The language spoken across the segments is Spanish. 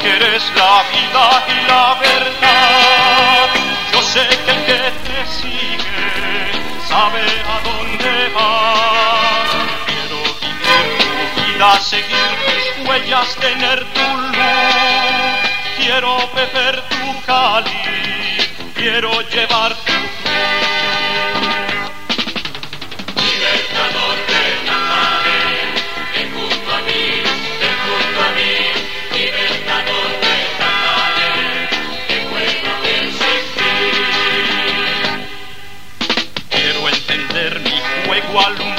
que eres la vida y la verdad. Yo sé que el que te sigue sabe a dónde va. Quiero vivir tu vida, seguir tus huellas, tener tu luz. Quiero beber tu cáliz, quiero llevar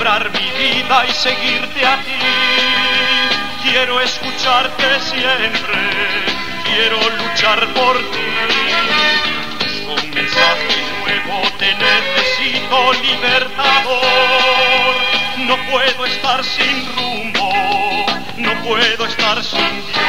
alumbrar mi vida y seguirte a ti. Quiero escucharte siempre, quiero luchar por ti. Busco un mensaje nuevo, te necesito libertador. No puedo estar sin rumbo, no puedo estar sin Dios.